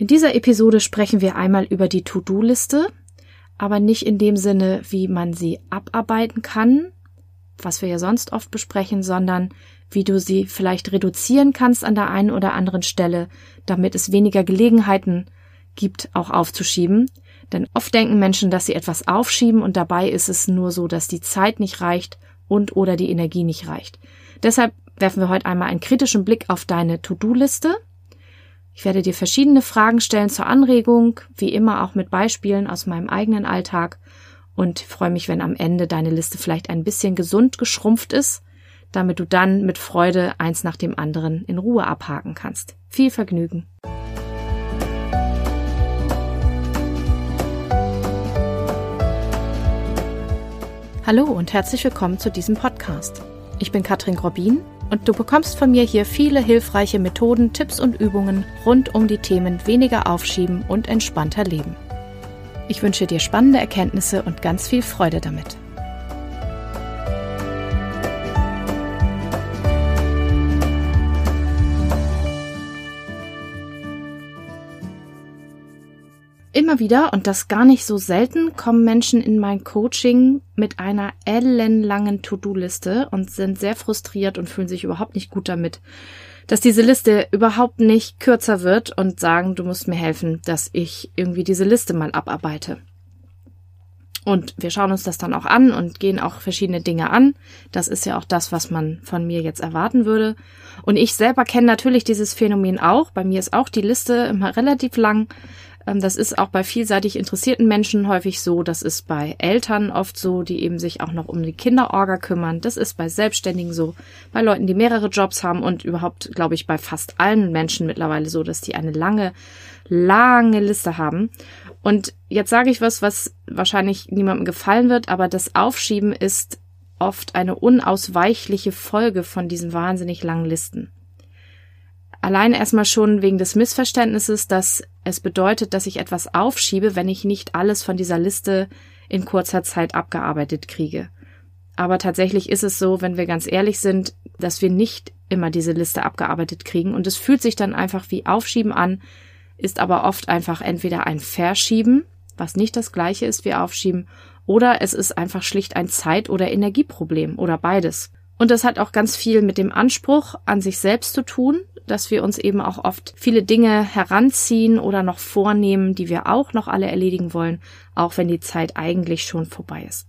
In dieser Episode sprechen wir einmal über die To-Do-Liste, aber nicht in dem Sinne, wie man sie abarbeiten kann, was wir ja sonst oft besprechen, sondern wie du sie vielleicht reduzieren kannst an der einen oder anderen Stelle, damit es weniger Gelegenheiten gibt, auch aufzuschieben. Denn oft denken Menschen, dass sie etwas aufschieben und dabei ist es nur so, dass die Zeit nicht reicht und oder die Energie nicht reicht. Deshalb werfen wir heute einmal einen kritischen Blick auf deine To-Do-Liste. Ich werde dir verschiedene Fragen stellen zur Anregung, wie immer auch mit Beispielen aus meinem eigenen Alltag und freue mich, wenn am Ende deine Liste vielleicht ein bisschen gesund geschrumpft ist, damit du dann mit Freude eins nach dem anderen in Ruhe abhaken kannst. Viel Vergnügen! Hallo und herzlich willkommen zu diesem Podcast. Ich bin Katrin Grobin und du bekommst von mir hier viele hilfreiche Methoden, Tipps und Übungen rund um die Themen weniger aufschieben und entspannter leben. Ich wünsche dir spannende Erkenntnisse und ganz viel Freude damit. Immer wieder, und das gar nicht so selten, kommen Menschen in mein Coaching mit einer ellenlangen To-Do-Liste und sind sehr frustriert und fühlen sich überhaupt nicht gut damit, dass diese Liste überhaupt nicht kürzer wird und sagen, du musst mir helfen, dass ich irgendwie diese Liste mal abarbeite. Und wir schauen uns das dann auch an und gehen auch verschiedene Dinge an. Das ist ja auch das, was man von mir jetzt erwarten würde. Und ich selber kenne natürlich dieses Phänomen auch. Bei mir ist auch die Liste immer relativ lang. Ähm, das ist auch bei vielseitig interessierten Menschen häufig so. Das ist bei Eltern oft so, die eben sich auch noch um die Kinderorga kümmern. Das ist bei Selbstständigen so, bei Leuten, die mehrere Jobs haben und überhaupt, glaube ich, bei fast allen Menschen mittlerweile so, dass die eine lange, lange Liste haben. Und jetzt sage ich was, was wahrscheinlich niemandem gefallen wird, aber das Aufschieben ist oft eine unausweichliche Folge von diesen wahnsinnig langen Listen. Allein erstmal schon wegen des Missverständnisses, dass es bedeutet, dass ich etwas aufschiebe, wenn ich nicht alles von dieser Liste in kurzer Zeit abgearbeitet kriege. Aber tatsächlich ist es so, wenn wir ganz ehrlich sind, dass wir nicht immer diese Liste abgearbeitet kriegen und es fühlt sich dann einfach wie Aufschieben an, ist aber oft einfach entweder ein Verschieben, was nicht das gleiche ist wie Aufschieben, oder es ist einfach schlicht ein Zeit- oder Energieproblem oder beides. Und das hat auch ganz viel mit dem Anspruch an sich selbst zu tun, dass wir uns eben auch oft viele Dinge heranziehen oder noch vornehmen, die wir auch noch alle erledigen wollen, auch wenn die Zeit eigentlich schon vorbei ist.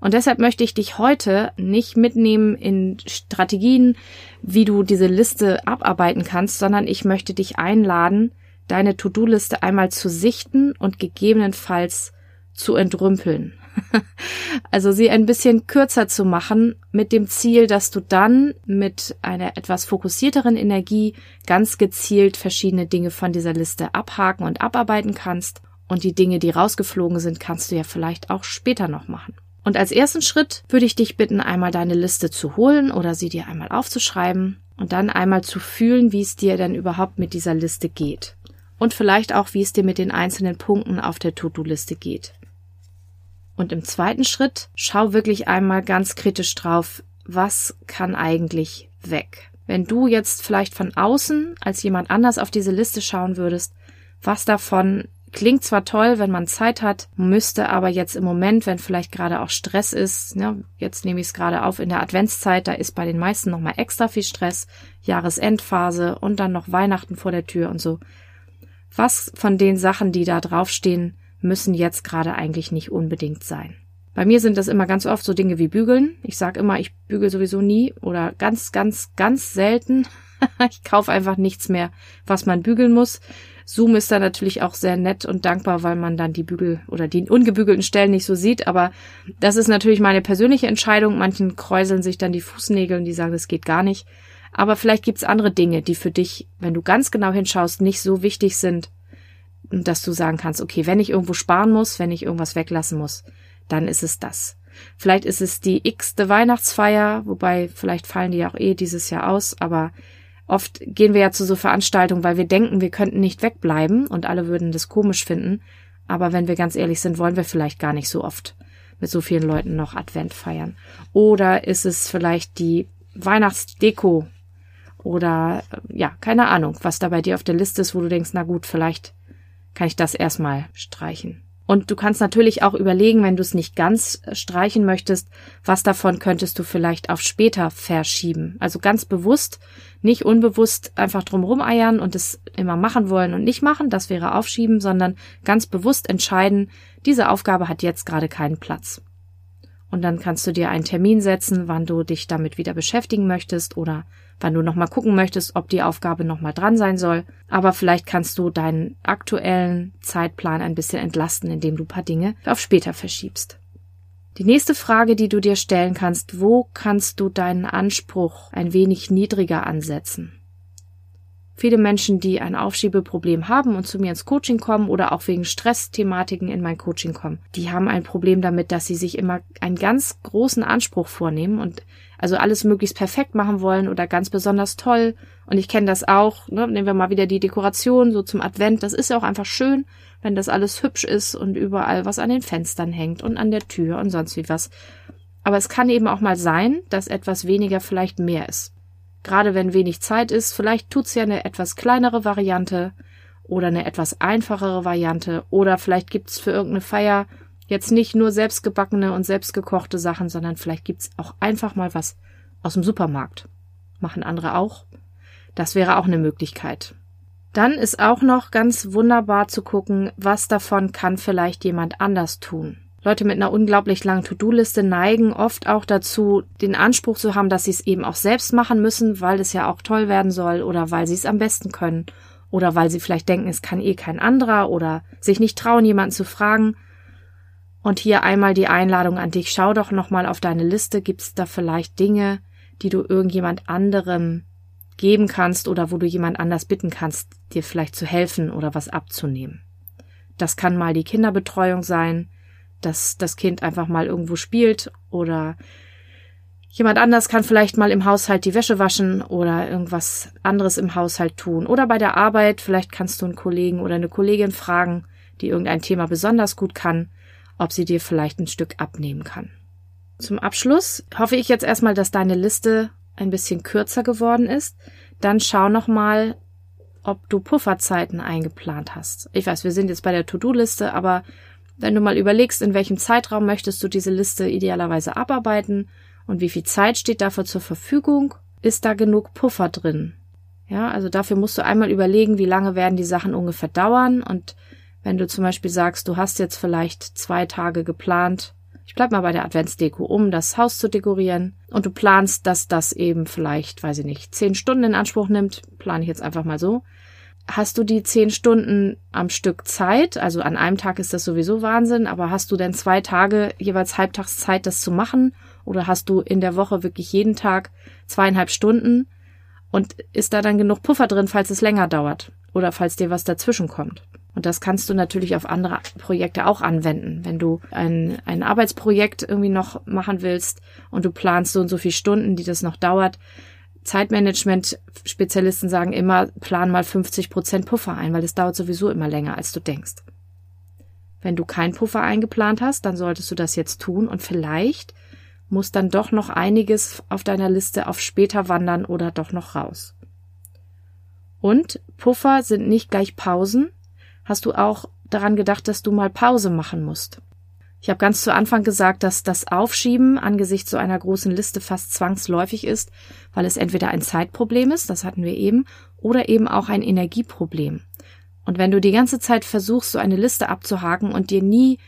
Und deshalb möchte ich dich heute nicht mitnehmen in Strategien, wie du diese Liste abarbeiten kannst, sondern ich möchte dich einladen, deine To-Do-Liste einmal zu sichten und gegebenenfalls zu entrümpeln. Also sie ein bisschen kürzer zu machen mit dem Ziel, dass du dann mit einer etwas fokussierteren Energie ganz gezielt verschiedene Dinge von dieser Liste abhaken und abarbeiten kannst. Und die Dinge, die rausgeflogen sind, kannst du ja vielleicht auch später noch machen. Und als ersten Schritt würde ich dich bitten, einmal deine Liste zu holen oder sie dir einmal aufzuschreiben und dann einmal zu fühlen, wie es dir denn überhaupt mit dieser Liste geht. Und vielleicht auch, wie es dir mit den einzelnen Punkten auf der To-Do-Liste geht. Und im zweiten Schritt schau wirklich einmal ganz kritisch drauf, was kann eigentlich weg? Wenn du jetzt vielleicht von außen als jemand anders auf diese Liste schauen würdest, was davon klingt zwar toll, wenn man Zeit hat, müsste aber jetzt im Moment, wenn vielleicht gerade auch Stress ist, ja, jetzt nehme ich es gerade auf in der Adventszeit, da ist bei den meisten nochmal extra viel Stress, Jahresendphase und dann noch Weihnachten vor der Tür und so. Was von den Sachen, die da draufstehen, müssen jetzt gerade eigentlich nicht unbedingt sein. Bei mir sind das immer ganz oft so Dinge wie Bügeln. Ich sage immer, ich bügel sowieso nie oder ganz, ganz, ganz selten. ich kaufe einfach nichts mehr, was man bügeln muss. Zoom ist da natürlich auch sehr nett und dankbar, weil man dann die Bügel oder die ungebügelten Stellen nicht so sieht. Aber das ist natürlich meine persönliche Entscheidung. Manchen kräuseln sich dann die Fußnägel und die sagen, das geht gar nicht. Aber vielleicht gibt's andere Dinge, die für dich, wenn du ganz genau hinschaust, nicht so wichtig sind dass du sagen kannst, okay, wenn ich irgendwo sparen muss, wenn ich irgendwas weglassen muss, dann ist es das. Vielleicht ist es die x-te Weihnachtsfeier, wobei vielleicht fallen die ja auch eh dieses Jahr aus, aber oft gehen wir ja zu so Veranstaltungen, weil wir denken, wir könnten nicht wegbleiben und alle würden das komisch finden. Aber wenn wir ganz ehrlich sind, wollen wir vielleicht gar nicht so oft mit so vielen Leuten noch Advent feiern. Oder ist es vielleicht die Weihnachtsdeko Oder ja, keine Ahnung, was da bei dir auf der Liste ist, wo du denkst, na gut, vielleicht kann ich das erstmal streichen. Und du kannst natürlich auch überlegen, wenn du es nicht ganz streichen möchtest, was davon könntest du vielleicht auf später verschieben. Also ganz bewusst, nicht unbewusst einfach drumherum eiern und es immer machen wollen und nicht machen, das wäre aufschieben, sondern ganz bewusst entscheiden, diese Aufgabe hat jetzt gerade keinen Platz. Und dann kannst du dir einen Termin setzen, wann du dich damit wieder beschäftigen möchtest oder wann du nochmal gucken möchtest, ob die Aufgabe nochmal dran sein soll. Aber vielleicht kannst du deinen aktuellen Zeitplan ein bisschen entlasten, indem du ein paar Dinge auf später verschiebst. Die nächste Frage, die du dir stellen kannst, wo kannst du deinen Anspruch ein wenig niedriger ansetzen? Viele Menschen, die ein Aufschiebeproblem haben und zu mir ins Coaching kommen oder auch wegen Stressthematiken in mein Coaching kommen, die haben ein Problem damit, dass sie sich immer einen ganz großen Anspruch vornehmen und also alles möglichst perfekt machen wollen oder ganz besonders toll. Und ich kenne das auch. Ne? Nehmen wir mal wieder die Dekoration so zum Advent. Das ist ja auch einfach schön, wenn das alles hübsch ist und überall was an den Fenstern hängt und an der Tür und sonst wie was. Aber es kann eben auch mal sein, dass etwas weniger vielleicht mehr ist. Gerade wenn wenig Zeit ist, vielleicht tut's ja eine etwas kleinere Variante oder eine etwas einfachere Variante oder vielleicht gibt's für irgendeine Feier jetzt nicht nur selbstgebackene und selbstgekochte Sachen, sondern vielleicht gibt's auch einfach mal was aus dem Supermarkt. Machen andere auch. Das wäre auch eine Möglichkeit. Dann ist auch noch ganz wunderbar zu gucken, was davon kann vielleicht jemand anders tun. Leute mit einer unglaublich langen To-Do-Liste neigen oft auch dazu, den Anspruch zu haben, dass sie es eben auch selbst machen müssen, weil es ja auch toll werden soll oder weil sie es am besten können oder weil sie vielleicht denken, es kann eh kein anderer oder sich nicht trauen, jemanden zu fragen. Und hier einmal die Einladung an dich. Schau doch nochmal auf deine Liste. Gibt es da vielleicht Dinge, die du irgendjemand anderem geben kannst oder wo du jemand anders bitten kannst, dir vielleicht zu helfen oder was abzunehmen? Das kann mal die Kinderbetreuung sein, dass das Kind einfach mal irgendwo spielt oder jemand anders kann vielleicht mal im Haushalt die Wäsche waschen oder irgendwas anderes im Haushalt tun oder bei der Arbeit vielleicht kannst du einen Kollegen oder eine Kollegin fragen, die irgendein Thema besonders gut kann, ob sie dir vielleicht ein Stück abnehmen kann. Zum Abschluss hoffe ich jetzt erstmal, dass deine Liste ein bisschen kürzer geworden ist. Dann schau noch mal, ob du Pufferzeiten eingeplant hast. Ich weiß, wir sind jetzt bei der To-Do-Liste, aber wenn du mal überlegst, in welchem Zeitraum möchtest du diese Liste idealerweise abarbeiten und wie viel Zeit steht dafür zur Verfügung, ist da genug Puffer drin. Ja, also dafür musst du einmal überlegen, wie lange werden die Sachen ungefähr dauern und wenn du zum Beispiel sagst, du hast jetzt vielleicht zwei Tage geplant, ich bleib mal bei der Adventsdeko, um das Haus zu dekorieren und du planst, dass das eben vielleicht, weiß ich nicht, zehn Stunden in Anspruch nimmt, plane ich jetzt einfach mal so, hast du die zehn Stunden am Stück Zeit, also an einem Tag ist das sowieso Wahnsinn, aber hast du denn zwei Tage jeweils halbtags Zeit, das zu machen? Oder hast du in der Woche wirklich jeden Tag zweieinhalb Stunden? Und ist da dann genug Puffer drin, falls es länger dauert? Oder falls dir was dazwischen kommt? Und das kannst du natürlich auf andere Projekte auch anwenden. Wenn du ein, ein Arbeitsprojekt irgendwie noch machen willst und du planst so und so viele Stunden, die das noch dauert, Zeitmanagement-Spezialisten sagen immer, plan mal 50 Prozent Puffer ein, weil es dauert sowieso immer länger, als du denkst. Wenn du keinen Puffer eingeplant hast, dann solltest du das jetzt tun und vielleicht muss dann doch noch einiges auf deiner Liste auf später wandern oder doch noch raus. Und Puffer sind nicht gleich Pausen. Hast du auch daran gedacht, dass du mal Pause machen musst? Ich habe ganz zu Anfang gesagt, dass das Aufschieben angesichts so einer großen Liste fast zwangsläufig ist, weil es entweder ein Zeitproblem ist, das hatten wir eben, oder eben auch ein Energieproblem. Und wenn du die ganze Zeit versuchst, so eine Liste abzuhaken und dir nie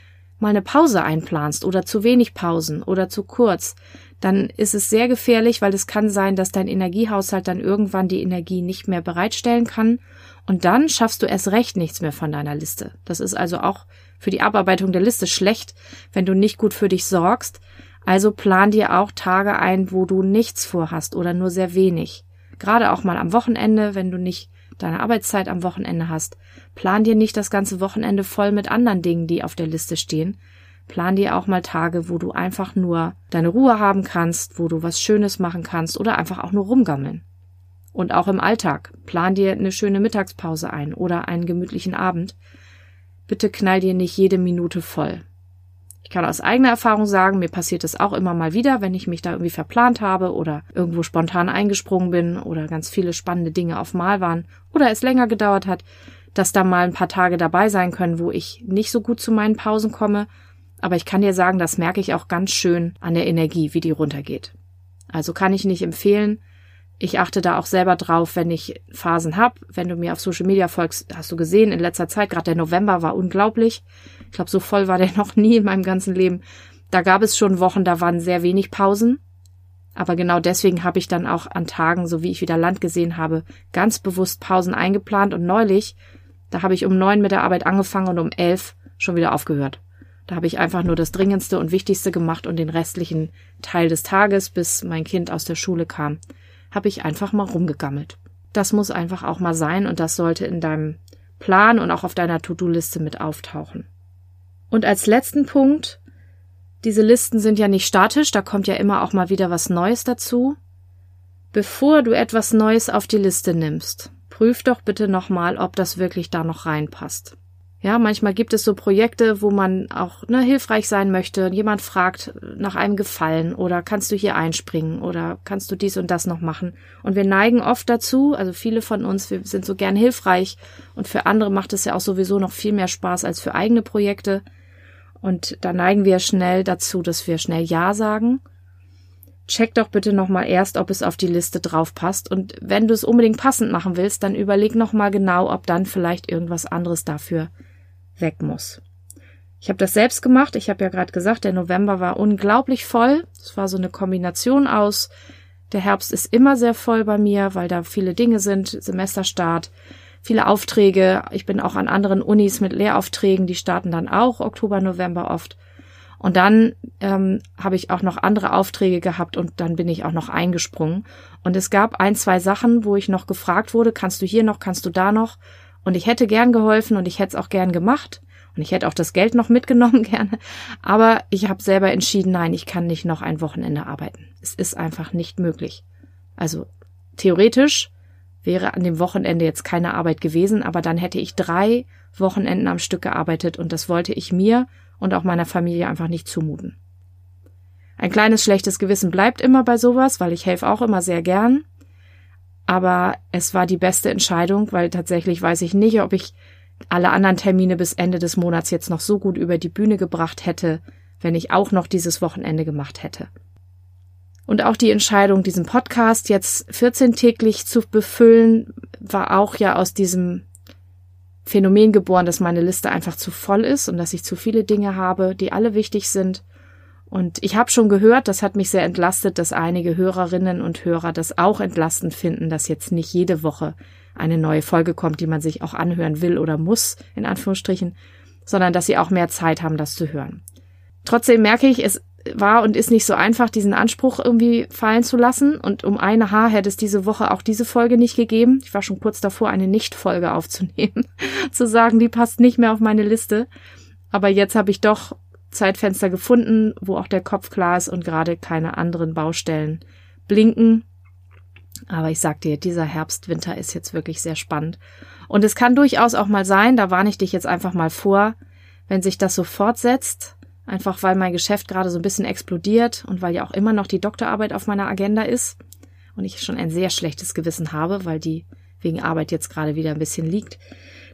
mal eine Pause einplanst oder zu wenig Pausen oder zu kurz, dann ist es sehr gefährlich, weil es kann sein, dass dein Energiehaushalt dann irgendwann die Energie nicht mehr bereitstellen kann und dann schaffst du erst recht nichts mehr von deiner Liste. Das ist also auch für die Abarbeitung der Liste schlecht, wenn du nicht gut für dich sorgst. Also plan dir auch Tage ein, wo du nichts vorhast oder nur sehr wenig. Gerade auch mal am Wochenende, wenn du nicht deine Arbeitszeit am Wochenende hast. Plan dir nicht das ganze Wochenende voll mit anderen Dingen, die auf der Liste stehen. Plan dir auch mal Tage, wo du einfach nur deine Ruhe haben kannst, wo du was Schönes machen kannst oder einfach auch nur rumgammeln. Und auch im Alltag. Plan dir eine schöne Mittagspause ein oder einen gemütlichen Abend. Bitte knall dir nicht jede Minute voll. Ich kann aus eigener Erfahrung sagen, mir passiert es auch immer mal wieder, wenn ich mich da irgendwie verplant habe oder irgendwo spontan eingesprungen bin oder ganz viele spannende Dinge auf Mal waren oder es länger gedauert hat, dass da mal ein paar Tage dabei sein können, wo ich nicht so gut zu meinen Pausen komme. Aber ich kann dir sagen, das merke ich auch ganz schön an der Energie, wie die runtergeht. Also kann ich nicht empfehlen. Ich achte da auch selber drauf, wenn ich Phasen habe. Wenn du mir auf Social Media folgst, hast du gesehen, in letzter Zeit, gerade der November war unglaublich. Ich glaube, so voll war der noch nie in meinem ganzen Leben. Da gab es schon Wochen, da waren sehr wenig Pausen. Aber genau deswegen habe ich dann auch an Tagen, so wie ich wieder Land gesehen habe, ganz bewusst Pausen eingeplant. Und neulich, da habe ich um neun mit der Arbeit angefangen und um elf schon wieder aufgehört. Da habe ich einfach nur das Dringendste und Wichtigste gemacht und den restlichen Teil des Tages, bis mein Kind aus der Schule kam, habe ich einfach mal rumgegammelt. Das muss einfach auch mal sein und das sollte in deinem Plan und auch auf deiner To-Do-Liste mit auftauchen. Und als letzten Punkt, diese Listen sind ja nicht statisch, da kommt ja immer auch mal wieder was Neues dazu. Bevor du etwas Neues auf die Liste nimmst, prüf doch bitte nochmal, ob das wirklich da noch reinpasst. Ja, manchmal gibt es so Projekte, wo man auch ne, hilfreich sein möchte. Jemand fragt nach einem Gefallen oder kannst du hier einspringen oder kannst du dies und das noch machen. Und wir neigen oft dazu, also viele von uns, wir sind so gern hilfreich und für andere macht es ja auch sowieso noch viel mehr Spaß als für eigene Projekte. Und da neigen wir schnell dazu, dass wir schnell Ja sagen. Check doch bitte nochmal erst, ob es auf die Liste drauf passt. Und wenn du es unbedingt passend machen willst, dann überleg nochmal genau, ob dann vielleicht irgendwas anderes dafür weg muss. Ich habe das selbst gemacht. Ich habe ja gerade gesagt, der November war unglaublich voll. Es war so eine Kombination aus. Der Herbst ist immer sehr voll bei mir, weil da viele Dinge sind, Semesterstart, viele Aufträge. Ich bin auch an anderen Unis mit Lehraufträgen, die starten dann auch Oktober, November oft. Und dann ähm, habe ich auch noch andere Aufträge gehabt und dann bin ich auch noch eingesprungen. Und es gab ein, zwei Sachen, wo ich noch gefragt wurde, kannst du hier noch, kannst du da noch? Und ich hätte gern geholfen und ich hätte es auch gern gemacht. Und ich hätte auch das Geld noch mitgenommen gerne. Aber ich habe selber entschieden, nein, ich kann nicht noch ein Wochenende arbeiten. Es ist einfach nicht möglich. Also theoretisch wäre an dem Wochenende jetzt keine Arbeit gewesen, aber dann hätte ich drei Wochenenden am Stück gearbeitet und das wollte ich mir und auch meiner Familie einfach nicht zumuten. Ein kleines schlechtes Gewissen bleibt immer bei sowas, weil ich helfe auch immer sehr gern. Aber es war die beste Entscheidung, weil tatsächlich weiß ich nicht, ob ich alle anderen Termine bis Ende des Monats jetzt noch so gut über die Bühne gebracht hätte, wenn ich auch noch dieses Wochenende gemacht hätte. Und auch die Entscheidung, diesen Podcast jetzt 14 täglich zu befüllen, war auch ja aus diesem Phänomen geboren, dass meine Liste einfach zu voll ist und dass ich zu viele Dinge habe, die alle wichtig sind und ich habe schon gehört, das hat mich sehr entlastet, dass einige Hörerinnen und Hörer das auch entlastend finden, dass jetzt nicht jede Woche eine neue Folge kommt, die man sich auch anhören will oder muss, in Anführungsstrichen, sondern dass sie auch mehr Zeit haben, das zu hören. Trotzdem merke ich, es war und ist nicht so einfach, diesen Anspruch irgendwie fallen zu lassen. Und um eine Haar hätte es diese Woche auch diese Folge nicht gegeben. Ich war schon kurz davor, eine Nicht-Folge aufzunehmen, zu sagen, die passt nicht mehr auf meine Liste. Aber jetzt habe ich doch Zeitfenster gefunden, wo auch der Kopf klar ist und gerade keine anderen Baustellen blinken. Aber ich sag dir, dieser Herbst, Winter ist jetzt wirklich sehr spannend. Und es kann durchaus auch mal sein, da warne ich dich jetzt einfach mal vor, wenn sich das so fortsetzt, einfach weil mein Geschäft gerade so ein bisschen explodiert und weil ja auch immer noch die Doktorarbeit auf meiner Agenda ist und ich schon ein sehr schlechtes Gewissen habe, weil die wegen Arbeit jetzt gerade wieder ein bisschen liegt,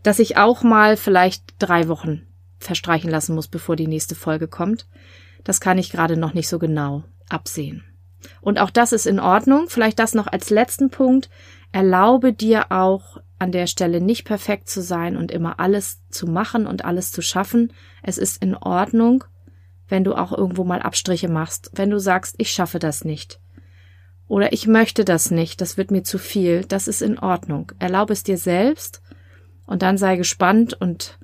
dass ich auch mal vielleicht drei Wochen verstreichen lassen muss, bevor die nächste Folge kommt. Das kann ich gerade noch nicht so genau absehen. Und auch das ist in Ordnung. Vielleicht das noch als letzten Punkt. Erlaube dir auch an der Stelle nicht perfekt zu sein und immer alles zu machen und alles zu schaffen. Es ist in Ordnung, wenn du auch irgendwo mal Abstriche machst, wenn du sagst, ich schaffe das nicht. Oder ich möchte das nicht, das wird mir zu viel. Das ist in Ordnung. Erlaube es dir selbst und dann sei gespannt und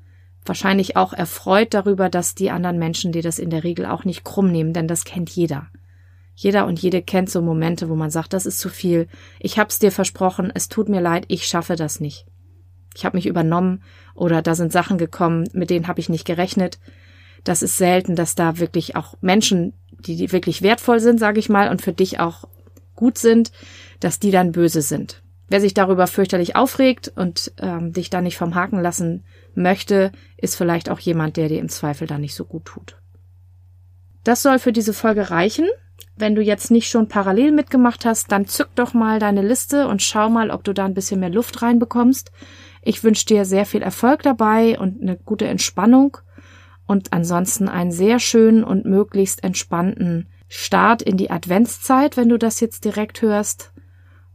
wahrscheinlich auch erfreut darüber, dass die anderen Menschen dir das in der Regel auch nicht krumm nehmen, denn das kennt jeder. Jeder und jede kennt so Momente, wo man sagt, das ist zu viel, ich hab's dir versprochen, es tut mir leid, ich schaffe das nicht. Ich habe mich übernommen oder da sind Sachen gekommen, mit denen habe ich nicht gerechnet. Das ist selten, dass da wirklich auch Menschen, die, die wirklich wertvoll sind, sage ich mal, und für dich auch gut sind, dass die dann böse sind. Wer sich darüber fürchterlich aufregt und ähm, dich da nicht vom Haken lassen möchte, ist vielleicht auch jemand, der dir im Zweifel dann nicht so gut tut. Das soll für diese Folge reichen. Wenn du jetzt nicht schon parallel mitgemacht hast, dann zück doch mal deine Liste und schau mal, ob du da ein bisschen mehr Luft reinbekommst. Ich wünsche dir sehr viel Erfolg dabei und eine gute Entspannung und ansonsten einen sehr schönen und möglichst entspannten Start in die Adventszeit, wenn du das jetzt direkt hörst.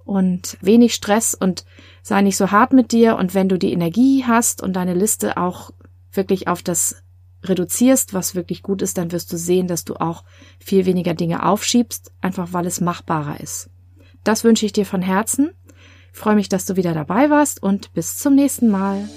Und wenig Stress und sei nicht so hart mit dir. Und wenn du die Energie hast und deine Liste auch wirklich auf das reduzierst, was wirklich gut ist, dann wirst du sehen, dass du auch viel weniger Dinge aufschiebst, einfach weil es machbarer ist. Das wünsche ich dir von Herzen. Ich freue mich, dass du wieder dabei warst und bis zum nächsten Mal.